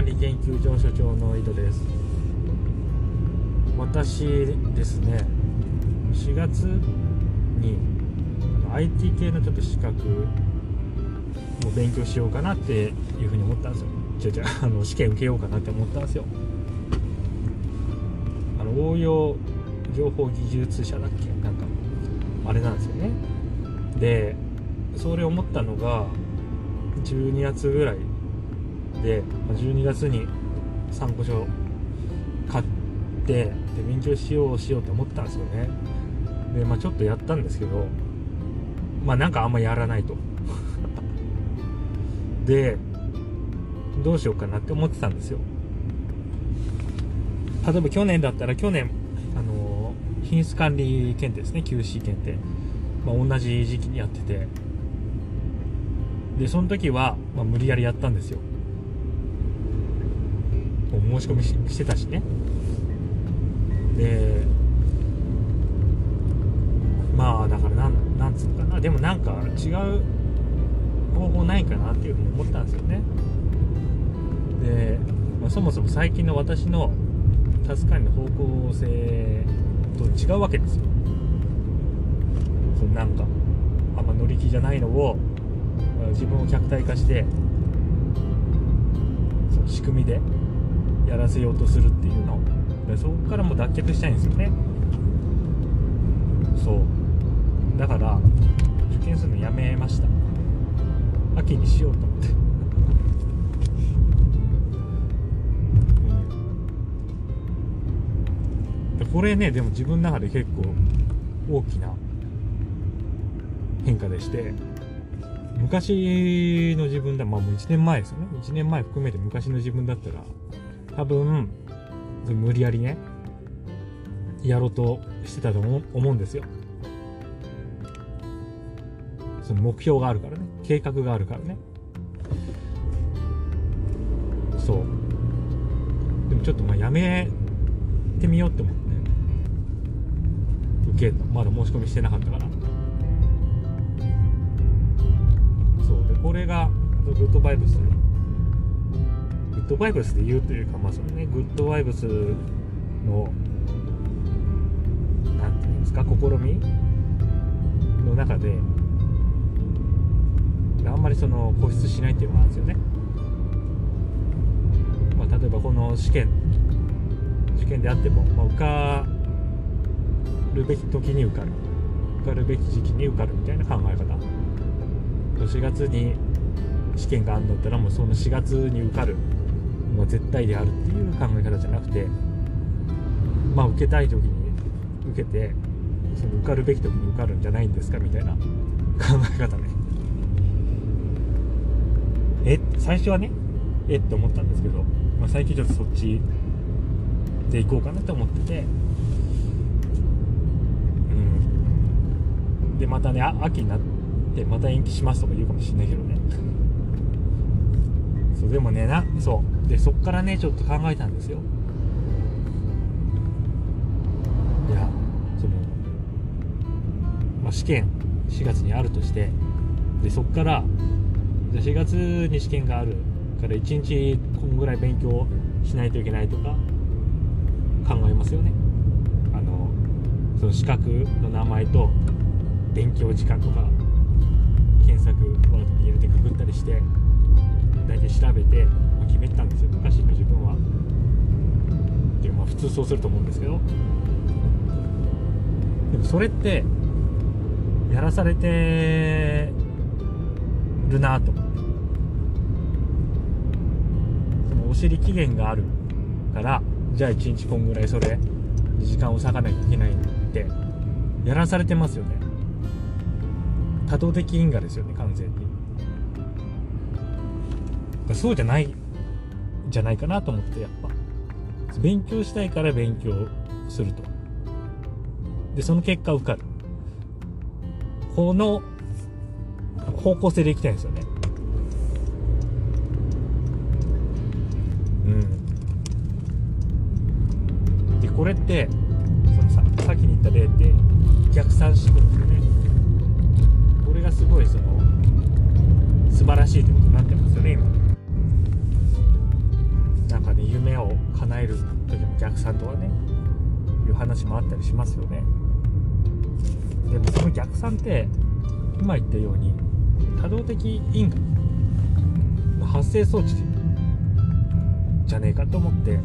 管理研究所所長の井戸です。私ですね4月にあの IT 系のちょっと資格を勉強しようかなっていうふうに思ったんですよ。違う違う あの試験受けようかなって思ったんですよ。あの応用情報技術者だっけ？なんかあれなんですよね。でそれ思ったのが12月ぐらいで12月に参考書買ってで勉強しようしようと思ったんですよね。でまあちょっとやったんですけどまあなんかあんまやらないと。でどうしようかなって思ってたんですよ。例えば去年だったら去年あの品質管理検定ですね。QC 検定、まあ、同じ時期にやってて。でその時は、まあ、無理やりやったんですよ。申し込みしてたしね。でまあだからなんなんつうのかな。でもなんか違う方法ないかなっていうふうに思ったんですよね。で、まあ、そもそも最近の私のタス管理の方向性と違うわけですよ。そのなんかあんま乗り気じゃないのを自分を客体化してその仕組みでやらせようとするっていうの。そこからもう脱却したいんですよね。そう。だから受験するのやめました。秋にしようと思って。うん。これねでも自分の中で結構大きな変化でして昔の自分だまあもう1年前ですよね。1年前含めて昔の自分だったら多分無理やりねやろうとしてたと思うんですよ。その目標があるからね計画があるからね。そう。でもちょっとまあやめてみようって思って受けるのまだ申し込みしてなかったから。そう。でこれがグッドバイブスグッドバイブスで言うというかまあそのねグッドバイブスのなんていうんですか試みの中であんまりその固執しないっていうのがあるんですよね、まあ、例えばこの試験受験であっても、まあ、受かるべき時に受かる。受かるべき時期に受かるみたいな考え方。4月に試験があるんだったらもうその4月に受かる。もう絶対であるっていう考え方じゃなくてまあ受けたい時に受けてその受かるべき時に受かるんじゃないんですかみたいな考え方ね。え最初はねえって思ったんですけど、まあ、最近ちょっとそっちで行こうかなと思っててうん。でまたね秋になってまた延期しますとか言うかもしんないけどね。そうでもねなそう。でそっからねちょっと考えたんですよ。いやその、まあ、試験4月にあるとしてでそっからじゃ4月に試験があるから1日こんぐらい勉強しないといけないとか考えますよね。あのその資格の名前と勉強時間とか検索ワードに入れてググったりして大体調べて決めてたんですよ昔の自分は。っていうまあ普通そうすると思うんですけど。でもそれってやらされてるなと。思ってそのお尻期限があるからじゃあ1日こんぐらいそれ時間を割かなきゃいけないってやらされてますよね。多動的因果ですよね完全に。そうじゃないじゃないかなと思ってやっぱ。勉強したいから勉強すると。でその結果受かる。この方向性でいきたいんですよね。うん。でこれってそのささっきに言った例って逆算思考ですよね。これがすごいその素晴らしいということになってますよね今。時も逆算とかねいう話もあったりしますよね。でもその逆算って今言ったように多動的因果の発生装置じゃねえかと思って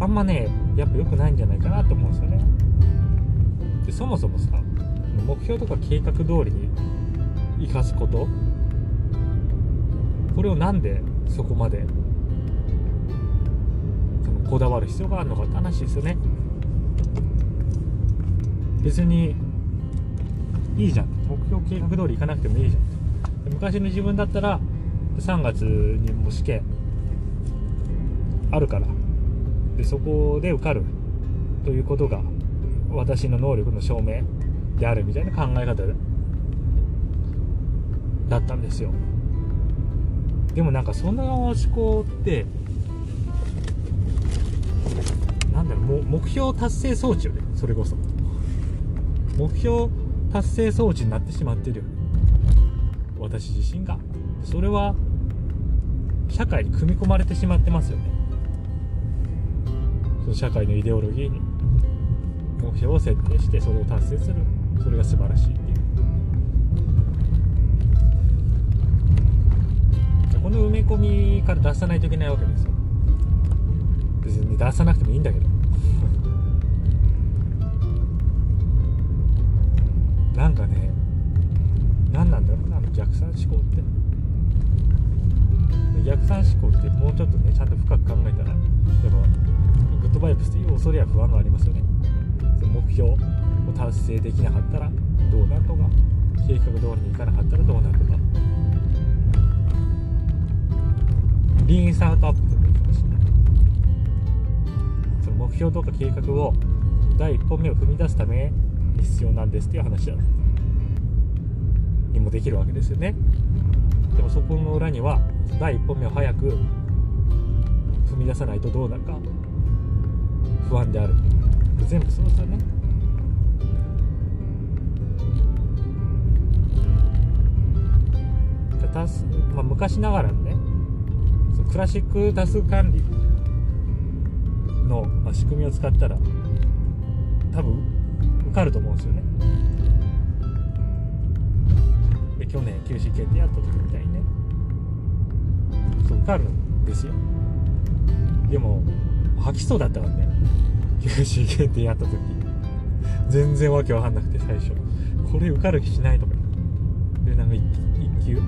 あんまねやっぱ良くないんじゃないかなと思うんですよね。でそもそもさ目標とか計画通りに生かすことこれをなんでそこまでこだわる必要があるのかって話ですよね。別にいいじゃん。目標計画通り行かなくてもいいじゃん。昔の自分だったら3月にも試験あるからでそこで受かるということが私の能力の証明であるみたいな考え方だったんですよ。でもなんかそんな思考って目標達成装置よねそれこそ。目標達成装置になってしまってるよね。私自身が。それは社会に組み込まれてしまってますよね。その社会のイデオロギーに目標を設定してそれを達成する。それが素晴らしいっていう。この埋め込みから出さないといけないわけですよ。別に出さなくてもいいんだけど。なんかね何なんだろうな逆算思考って。逆算思考ってもうちょっとねちゃんと深く考えたらやっぱグッドバイブスっていう恐れや不安がありますよね。その目標を達成できなかったらどうなるとか計画通りにいかなかったらどうなるとか。リーンスタートアップでもいいかもしれない。その目標とか計画を第一歩目を踏み出すため必要なんですっていう話だにもできるわけですよね。でもそこの裏には第一歩目を早く踏み出さないとどうなるか不安である。全部そうですよね。タス、まあ、昔ながらのねそのクラシックタス管理の、まあ、仕組みを使ったら多分かると思うんですよね。で去年 QC 検定やった時みたいにね。そう受かるんですよ。でも吐きそうだったからね QC 検定やった時。全然わけわかんなくて最初。これ受かる気しないとか。でなんか1級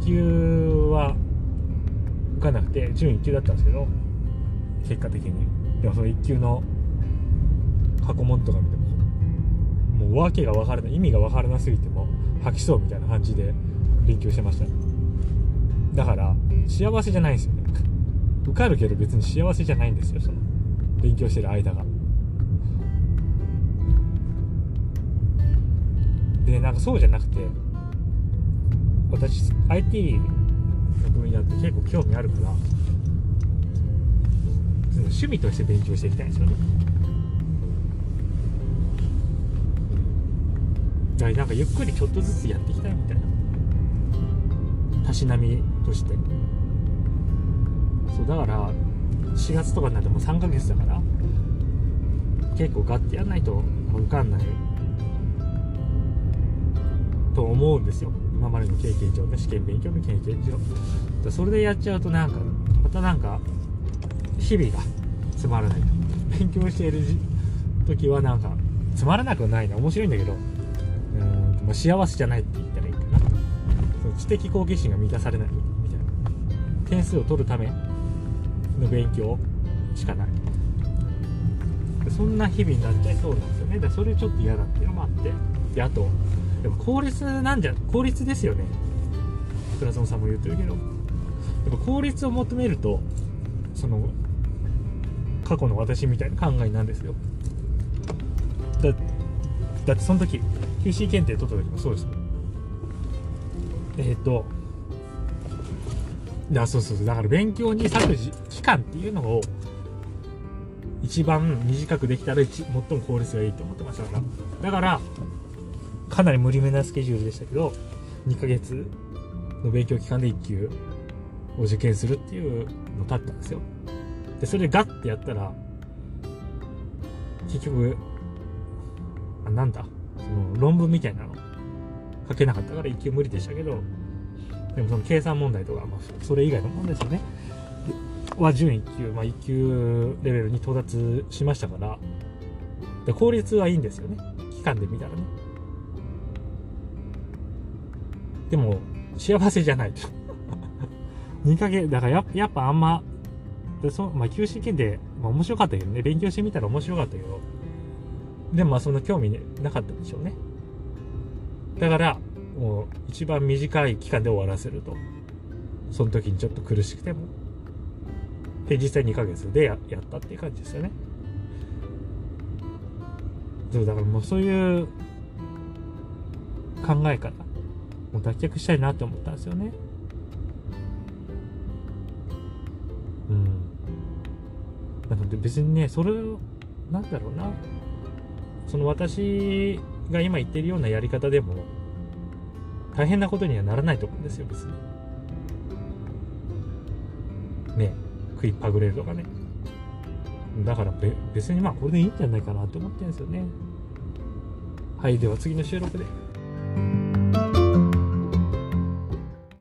？1級は受かんなくて準1級だったんですけど。結果的に。でもその1級の過去問とか見てももう訳が分からない。意味が分からなすぎても吐きそうみたい。な感じで勉強してましただから幸せじゃないんですよね受かるけど別に幸せじゃないんですよその勉強してる間がでなんかそうじゃなくて私 IT の分野って結構興味あるから趣味として勉強していきたいんですよねだからなんかゆっくりちょっとずつやっていきたいみたいな。たしなみとして。そうだから4月とかになっても3ヶ月だから結構ガッてやんないと受かんない。と思うんですよ。今までの経験上ね試験勉強の経験上。それでやっちゃうとなんかまたなんか日々がつまらないと。勉強している時はなんかつまらなくないな。面白いんだけど。ま、幸せじゃないって言ったらいいかな。その知的好奇心が満たされないみたいな。点数を取るための勉強しかない。そんな日々になっちゃいそうなんですよね。でそれちょっと嫌だっていうのもあって。であとやっぱ効率なんじゃ効率ですよね。倉園さんも言ってるけど。やっぱ効率を求めるとその過去の私みたいな考えなんですよ。だだってその時 QC 検定取った時もそうですえー、っとだそうそうそう。だから勉強に割く期間っていうのを一番短くできたら最も効率がいいと思ってましたから。だからかなり無理めなスケジュールでしたけど2ヶ月の勉強期間で1級を受験するっていうのだったんですよ。でそれでガッてやったら結局あなんだ？その論文みたいなの。書けなかったから1級無理でしたけど。でもその計算問題とか、まあ、それ以外のものですよね。は準1級、まあ、1級レベルに到達しましたから。で効率はいいんですよね。期間で見たらね。でも幸せじゃないと。2ヶ月だからややっぱあんまでそまあ、休止検定、まあ、面白かったけどね。勉強してみたら面白かったけど。でもまあそんな興味なかったんでしょうね。だからもう一番短い期間で終わらせると。その時にちょっと苦しくても。で実際2ヶ月でややったっていう感じですよね。そうだからもうそういう考えからもう脱却したいなって思ったんですよね。うん。なので別にねそれをなんだろうな。その私が今言ってるようなやり方でも大変なことにはならないと思うんですよ別に。ね食いっぱぐれるとかね。だから別にまあこれでいいんじゃないかなって思ってるんですよね。はいでは次の収録で。